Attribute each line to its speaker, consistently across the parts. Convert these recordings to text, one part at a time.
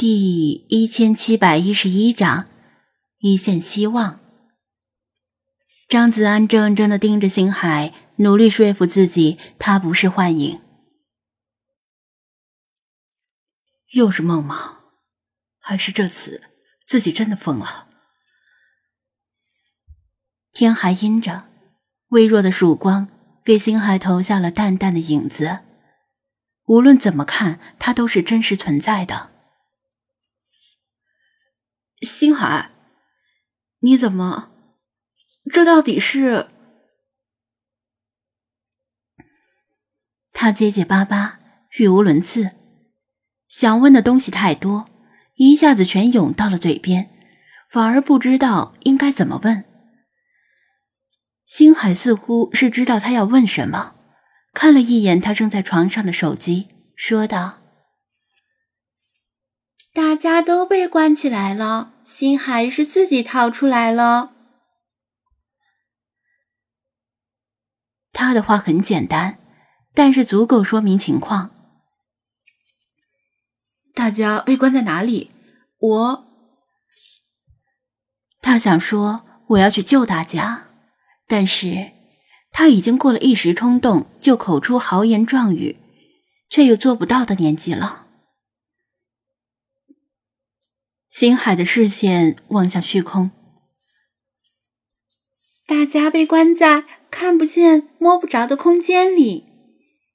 Speaker 1: 第一千七百一十一章一线希望。张子安怔怔的盯着星海，努力说服自己他不是幻影。
Speaker 2: 又是梦吗？还是这次自己真的疯了？
Speaker 1: 天还阴着，微弱的曙光给星海投下了淡淡的影子。无论怎么看，它都是真实存在的。
Speaker 2: 星海，你怎么？这到底是？
Speaker 1: 他结结巴巴，语无伦次，想问的东西太多，一下子全涌到了嘴边，反而不知道应该怎么问。星海似乎是知道他要问什么，看了一眼他正在床上的手机，说道。
Speaker 3: 大家都被关起来了，星海是自己逃出来了。
Speaker 1: 他的话很简单，但是足够说明情况。
Speaker 2: 大家被关在哪里？我……
Speaker 1: 他想说我要去救大家，但是他已经过了一时冲动就口出豪言壮语，却又做不到的年纪了。星海的视线望向虚空，
Speaker 3: 大家被关在看不见、摸不着的空间里。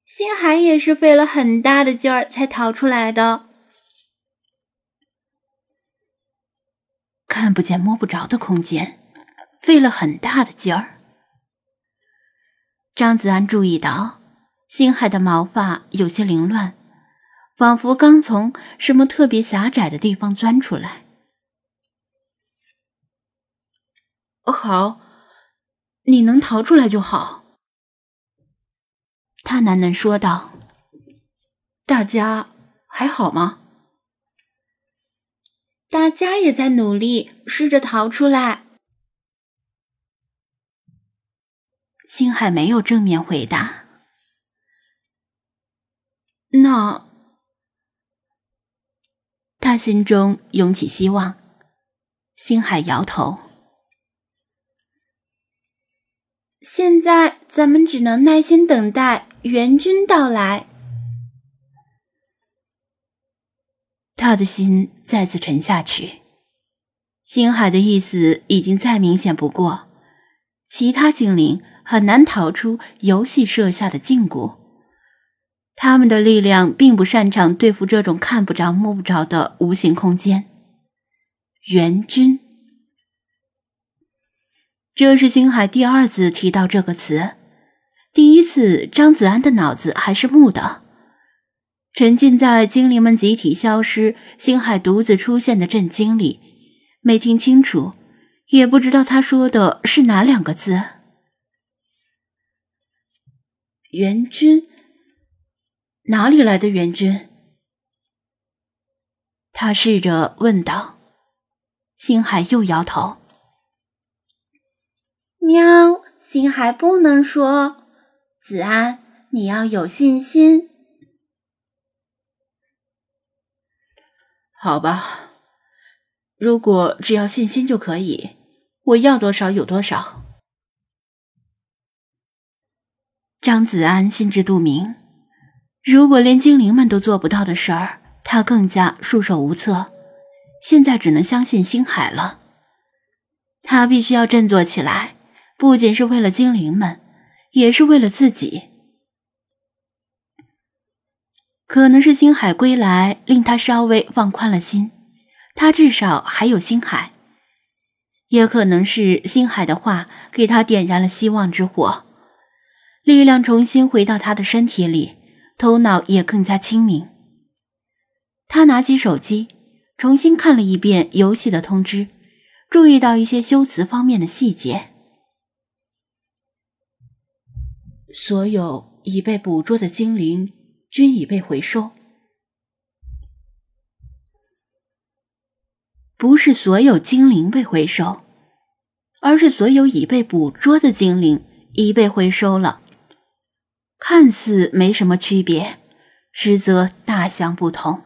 Speaker 3: 星海也是费了很大的劲儿才逃出来的。
Speaker 1: 看不见、摸不着的空间，费了很大的劲儿。张子安注意到，星海的毛发有些凌乱。仿佛刚从什么特别狭窄的地方钻出来。
Speaker 2: 好，你能逃出来就好。
Speaker 1: 他喃喃说道：“
Speaker 2: 大家还好吗？”
Speaker 3: 大家也在努力，试着逃出来。
Speaker 1: 星海没有正面回答。
Speaker 2: 那。
Speaker 1: 他心中涌起希望，星海摇头。
Speaker 3: 现在咱们只能耐心等待援军到来。
Speaker 1: 他的心再次沉下去。星海的意思已经再明显不过，其他精灵很难逃出游戏设下的禁锢。他们的力量并不擅长对付这种看不着、摸不着的无形空间。援军，这是星海第二次提到这个词。第一次，张子安的脑子还是木的，沉浸在精灵们集体消失、星海独自出现的震惊里，没听清楚，也不知道他说的是哪两个字。援军。哪里来的援军？他试着问道。星海又摇头。
Speaker 3: 喵，星海不能说。子安，你要有信心。
Speaker 2: 好吧，如果只要信心就可以，我要多少有多少。
Speaker 1: 张子安心知肚明。如果连精灵们都做不到的事儿，他更加束手无策。现在只能相信星海了。他必须要振作起来，不仅是为了精灵们，也是为了自己。可能是星海归来令他稍微放宽了心，他至少还有星海。也可能是星海的话给他点燃了希望之火，力量重新回到他的身体里。头脑也更加清明。他拿起手机，重新看了一遍游戏的通知，注意到一些修辞方面的细节。所有已被捕捉的精灵均已被回收，不是所有精灵被回收，而是所有已被捕捉的精灵已被回收了。看似没什么区别，实则大相不同。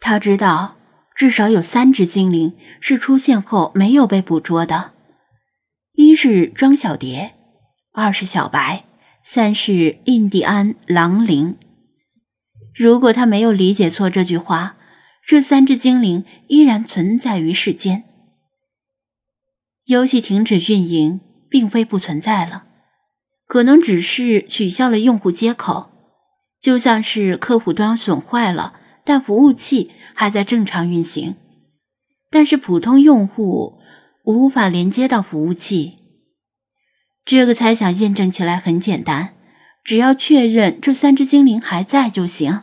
Speaker 1: 他知道，至少有三只精灵是出现后没有被捕捉的：一是庄小蝶，二是小白，三是印第安狼灵。如果他没有理解错这句话，这三只精灵依然存在于世间。游戏停止运营，并非不存在了，可能只是取消了用户接口，就像是客户端损坏了，但服务器还在正常运行，但是普通用户无法连接到服务器。这个猜想验证起来很简单。只要确认这三只精灵还在就行，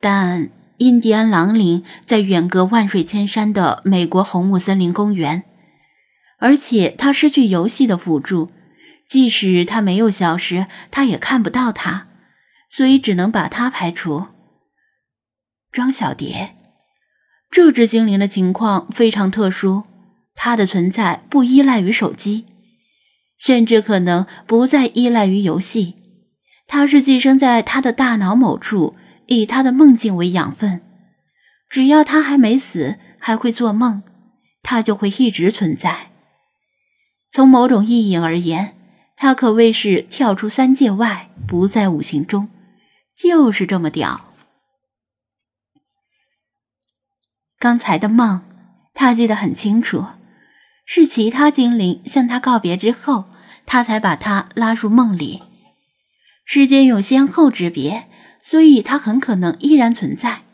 Speaker 1: 但印第安狼灵在远隔万水千山的美国红木森林公园，而且他失去游戏的辅助，即使他没有消失，他也看不到他，所以只能把他排除。庄小蝶，这只精灵的情况非常特殊，它的存在不依赖于手机。甚至可能不再依赖于游戏，它是寄生在他的大脑某处，以他的梦境为养分。只要他还没死，还会做梦，他就会一直存在。从某种意义而言，他可谓是跳出三界外，不在五行中，就是这么屌。刚才的梦，他记得很清楚。是其他精灵向他告别之后，他才把他拉入梦里。时间有先后之别，所以他很可能依然存在。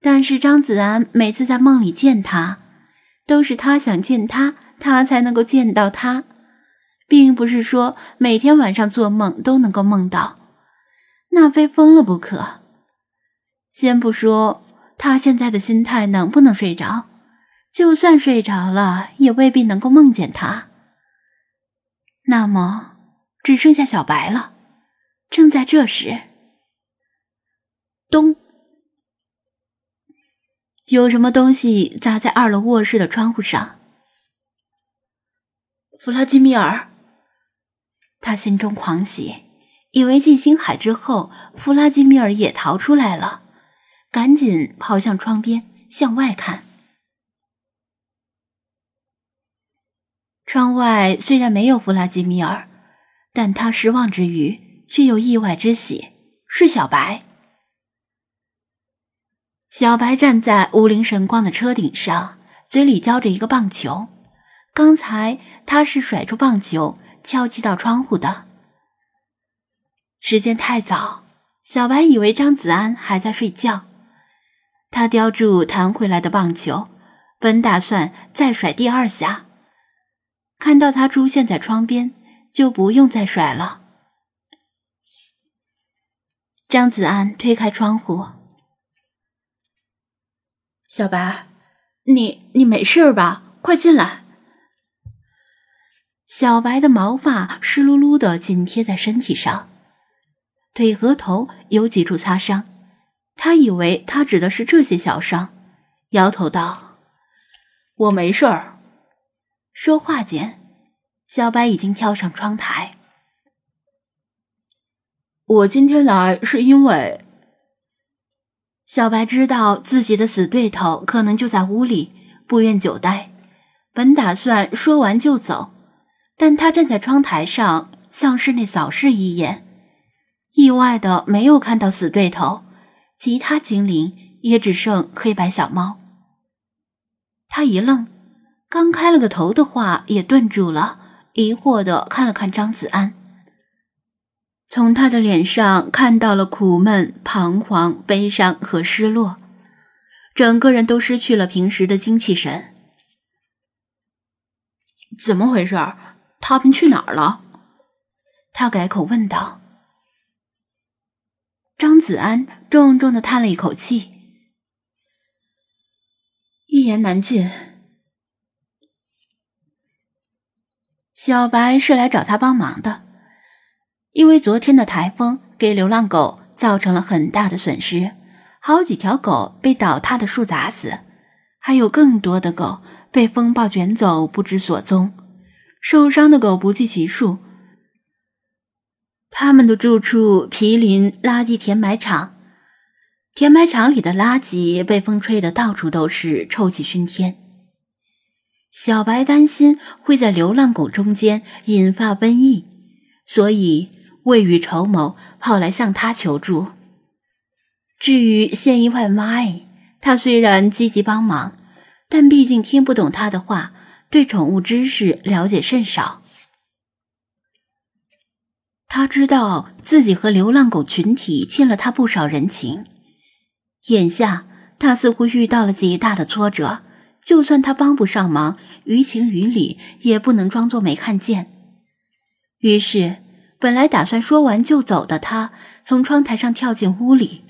Speaker 1: 但是张子安每次在梦里见他，都是他想见他，他才能够见到他，并不是说每天晚上做梦都能够梦到，那非疯了不可。先不说他现在的心态能不能睡着。就算睡着了，也未必能够梦见他。那么，只剩下小白了。正在这时，咚，有什么东西砸在二楼卧室的窗户上。弗拉基米尔，他心中狂喜，以为进星海之后，弗拉基米尔也逃出来了，赶紧跑向窗边，向外看。窗外虽然没有弗拉基米尔，但他失望之余却又意外之喜，是小白。小白站在五灵神光的车顶上，嘴里叼着一个棒球。刚才他是甩出棒球敲击到窗户的。时间太早，小白以为张子安还在睡觉。他叼住弹回来的棒球，本打算再甩第二下。看到他出现在窗边，就不用再甩了。张子安推开窗户：“小白，你你没事吧？快进来。”小白的毛发湿漉漉的紧贴在身体上，腿和头有几处擦伤。他以为他指的是这些小伤，摇头道：“我没事儿。”说话间，小白已经跳上窗台。我今天来是因为小白知道自己的死对头可能就在屋里，不愿久待，本打算说完就走，但他站在窗台上向室内扫视一眼，意外的没有看到死对头，其他精灵也只剩黑白小猫。他一愣。刚开了个头的话也顿住了，疑惑的看了看张子安，从他的脸上看到了苦闷、彷徨、悲伤和失落，整个人都失去了平时的精气神。怎么回事？他们去哪儿了？他改口问道。张子安重重的叹了一口气，一言难尽。小白是来找他帮忙的，因为昨天的台风给流浪狗造成了很大的损失，好几条狗被倒塌的树砸死，还有更多的狗被风暴卷走不知所踪，受伤的狗不计其数。他们的住处毗邻垃圾填埋场，填埋场里的垃圾被风吹得到处都是，臭气熏天。小白担心会在流浪狗中间引发瘟疫，所以未雨绸缪，跑来向他求助。至于县医外卖，他虽然积极帮忙，但毕竟听不懂他的话，对宠物知识了解甚少。他知道自己和流浪狗群体欠了他不少人情。眼下他似乎遇到了极大的挫折，就算他帮不上忙，于情于理也不能装作没看见。于是，本来打算说完就走的他，从窗台上跳进屋里。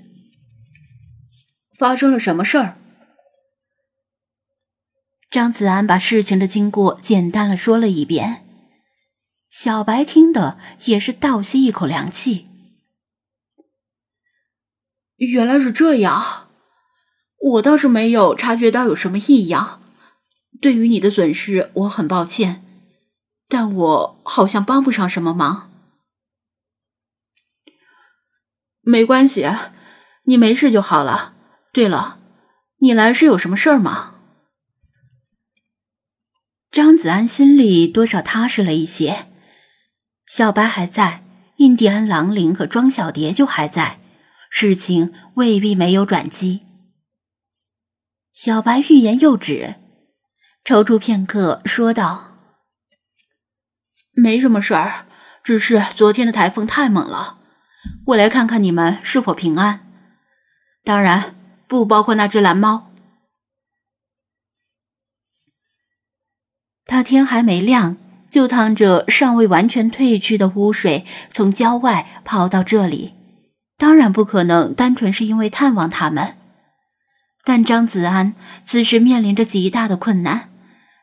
Speaker 2: 发生了什么事儿？
Speaker 1: 张子安把事情的经过简单的说了一遍。小白听的也是倒吸一口凉气。
Speaker 2: 原来是这样，我倒是没有察觉到有什么异样。对于你的损失，我很抱歉，但我好像帮不上什么忙。没关系，你没事就好了。对了，你来是有什么事儿吗？
Speaker 1: 张子安心里多少踏实了一些。小白还在，印第安狼灵和庄小蝶就还在。事情未必没有转机。小白欲言又止，踌躇片刻，说道：“
Speaker 2: 没什么事儿，只是昨天的台风太猛了。我来看看你们是否平安，当然不包括那只蓝猫。”
Speaker 1: 他天还没亮，就趟着尚未完全退去的污水，从郊外跑到这里。当然不可能单纯是因为探望他们，但张子安此时面临着极大的困难，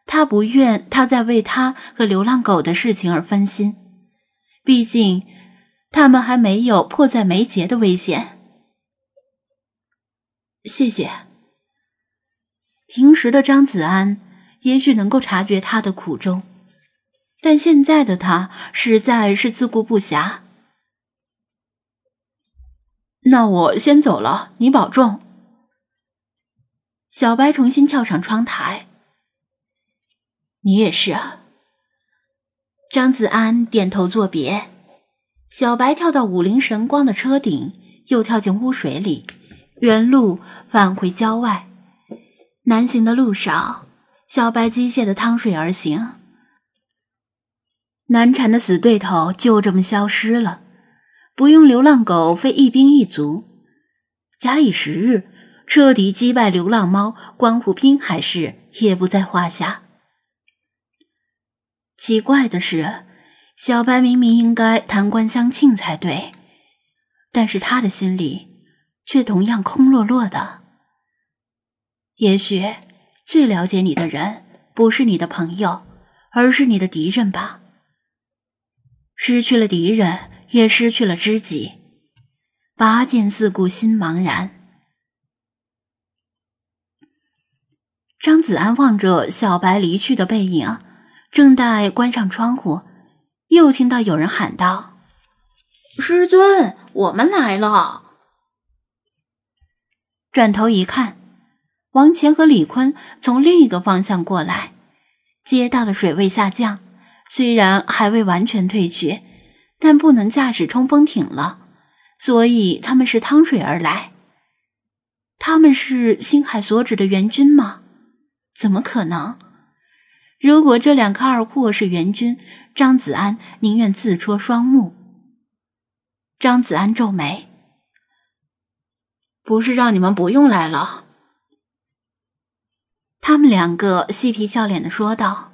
Speaker 1: 他不愿他在为他和流浪狗的事情而分心，毕竟他们还没有迫在眉睫的危险。
Speaker 2: 谢谢。
Speaker 1: 平时的张子安也许能够察觉他的苦衷，但现在的他实在是自顾不暇。
Speaker 2: 那我先走了，你保重。
Speaker 1: 小白重新跳上窗台。
Speaker 2: 你也是啊。
Speaker 1: 张子安点头作别。小白跳到五菱神光的车顶，又跳进污水里，原路返回郊外。南行的路上，小白机械的趟水而行。难缠的死对头就这么消失了。不用流浪狗费一兵一卒，假以时日，彻底击败流浪猫，光复滨海市也不在话下。奇怪的是，小白明明应该弹冠相庆才对，但是他的心里却同样空落落的。也许，最了解你的人不是你的朋友，而是你的敌人吧。失去了敌人。也失去了知己，拔剑四顾心茫然。张子安望着小白离去的背影，正待关上窗户，又听到有人喊道：“
Speaker 2: 师尊，我们来了。”
Speaker 1: 转头一看，王乾和李坤从另一个方向过来。街道的水位下降，虽然还未完全退去。但不能驾驶冲锋艇了，所以他们是趟水而来。他们是星海所指的援军吗？怎么可能？如果这两个二货是援军，张子安宁愿自戳双目。张子安皱眉：“
Speaker 2: 不是让你们不用来了？”
Speaker 1: 他们两个嬉皮笑脸的说道：“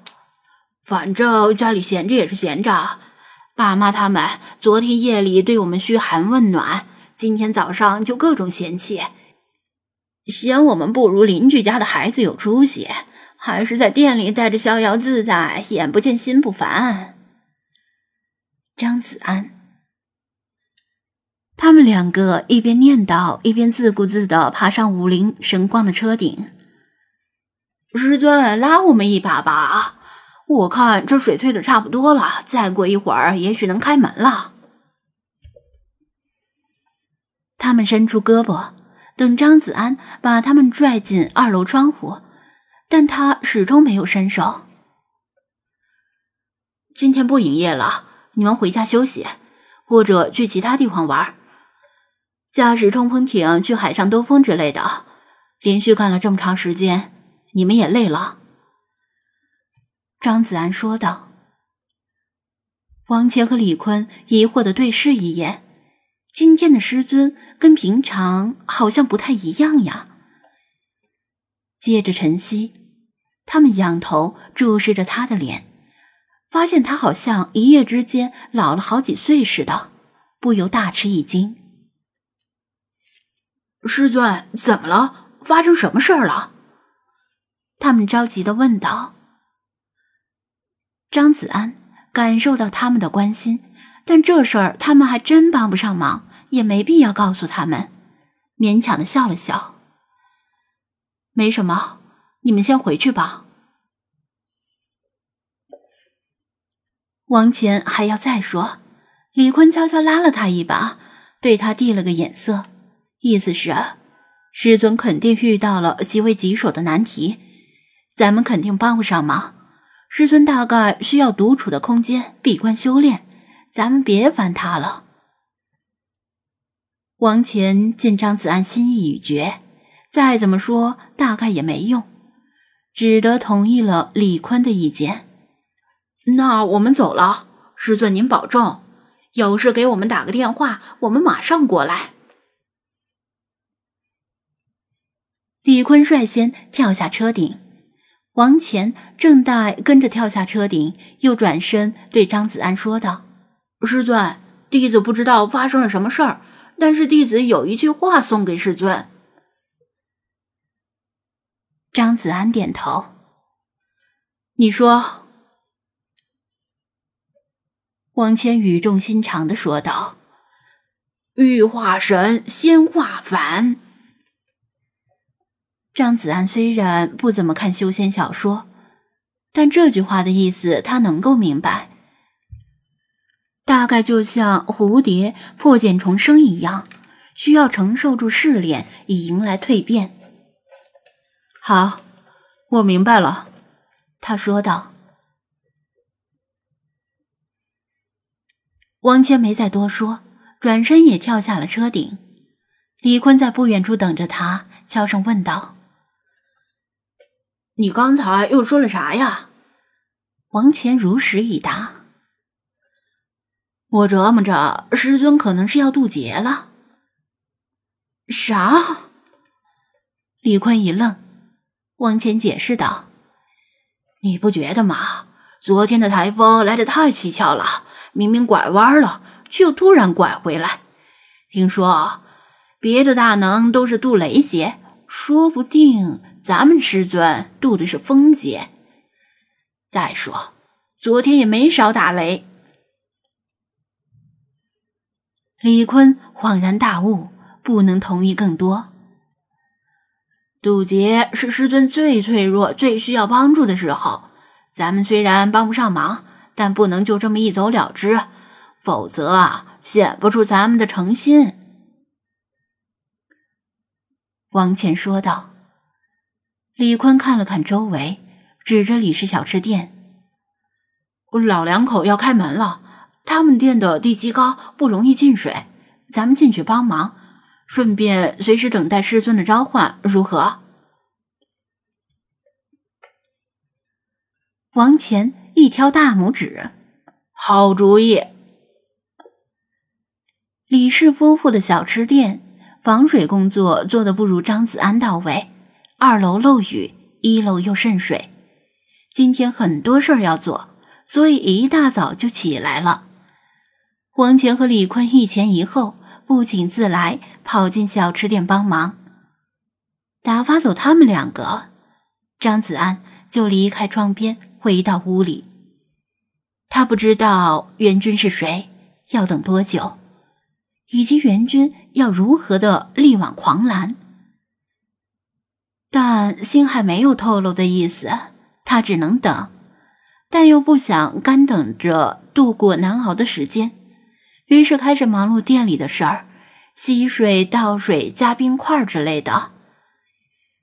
Speaker 2: 反正家里闲着也是闲着。”爸妈他们昨天夜里对我们嘘寒问暖，今天早上就各种嫌弃，嫌我们不如邻居家的孩子有出息，还是在店里待着逍遥自在，眼不见心不烦。
Speaker 1: 张子安，他们两个一边念叨，一边自顾自的爬上武林神光的车顶。
Speaker 2: 师尊，拉我们一把吧。我看这水退的差不多了，再过一会儿也许能开门了。
Speaker 1: 他们伸出胳膊，等张子安把他们拽进二楼窗户，但他始终没有伸手。
Speaker 2: 今天不营业了，你们回家休息，或者去其他地方玩，驾驶冲锋艇去海上兜风之类的。连续干了这么长时间，你们也累了。”
Speaker 1: 张子安说道。王乾和李坤疑惑的对视一眼。今天的师尊跟平常好像不太一样呀。接着晨曦，他们仰头注视着他的脸，发现他好像一夜之间老了好几岁似的，不由大吃一惊。
Speaker 2: 师尊，怎么了？发生什么事儿了？
Speaker 1: 他们着急的问道。张子安感受到他们的关心，但这事儿他们还真帮不上忙。也没必要告诉他们，勉强的笑了笑。没什么，你们先回去吧。王乾还要再说，李坤悄悄拉了他一把，对他递了个眼色，意思是师尊肯定遇到了极为棘手的难题，咱们肯定帮不上忙。师尊大概需要独处的空间，闭关修炼，咱们别烦他了。王乾见张子安心意已决，再怎么说大概也没用，只得同意了李坤的意见。
Speaker 2: 那我们走了，师尊您保重，有事给我们打个电话，我们马上过来。
Speaker 1: 李坤率先跳下车顶，王乾正待跟着跳下车顶，又转身对张子安说道：“
Speaker 2: 师尊，弟子不知道发生了什么事儿。”但是弟子有一句话送给师尊。
Speaker 1: 张子安点头。你说。王谦语重心长的说道：“
Speaker 2: 欲化神，先化凡。”
Speaker 1: 张子安虽然不怎么看修仙小说，但这句话的意思他能够明白。大概就像蝴蝶破茧重生一样，需要承受住试炼以迎来蜕变。
Speaker 2: 好，我明白了，
Speaker 1: 他说道。王谦没再多说，转身也跳下了车顶。李坤在不远处等着他，悄声问道：“
Speaker 2: 你刚才又说了啥呀？”
Speaker 1: 王乾如实以答。
Speaker 2: 我琢磨着，师尊可能是要渡劫了。
Speaker 1: 啥？李坤一愣，王乾解释道：“
Speaker 2: 你不觉得吗？昨天的台风来的太蹊跷了，明明拐弯了，却又突然拐回来。听说别的大能都是渡雷劫，说不定咱们师尊渡的是风劫。再说，昨天也没少打雷。”
Speaker 1: 李坤恍然大悟，不能同意更多。
Speaker 2: 渡劫是师尊最脆弱、最需要帮助的时候，咱们虽然帮不上忙，但不能就这么一走了之，否则啊，显不出咱们的诚心。”
Speaker 1: 王倩说道。李坤看了看周围，指着李氏小吃店：“
Speaker 2: 老两口要开门了。”他们店的地基高，不容易进水。咱们进去帮忙，顺便随时等待师尊的召唤，如何？
Speaker 1: 王乾一挑大拇指，
Speaker 2: 好主意。
Speaker 1: 李氏夫妇的小吃店防水工作做的不如张子安到位，二楼漏雨，一楼又渗水。今天很多事儿要做，所以一大早就起来了。王乾和李坤一前一后，不请自来，跑进小吃店帮忙。打发走他们两个，张子安就离开窗边，回到屋里。他不知道援军是谁，要等多久，以及援军要如何的力挽狂澜。但星海没有透露的意思，他只能等，但又不想干等着度过难熬的时间。于是开始忙碌店里的事儿，吸水、倒水、加冰块之类的。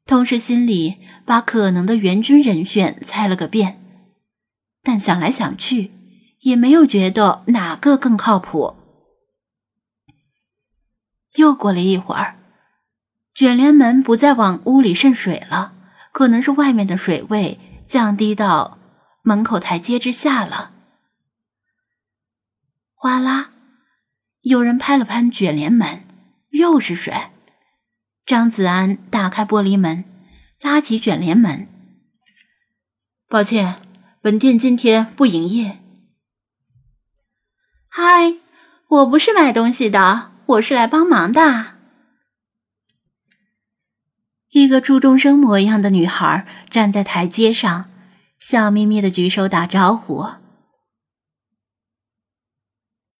Speaker 1: 同时，心里把可能的援军人选猜了个遍，但想来想去，也没有觉得哪个更靠谱。又过了一会儿，卷帘门不再往屋里渗水了，可能是外面的水位降低到门口台阶之下了。哗啦，有人拍了拍卷帘门，又是水。张子安打开玻璃门，拉起卷帘门。
Speaker 2: 抱歉，本店今天不营业。
Speaker 3: 嗨，我不是买东西的，我是来帮忙的。
Speaker 1: 一个初中生模样的女孩站在台阶上，笑眯眯的举手打招呼。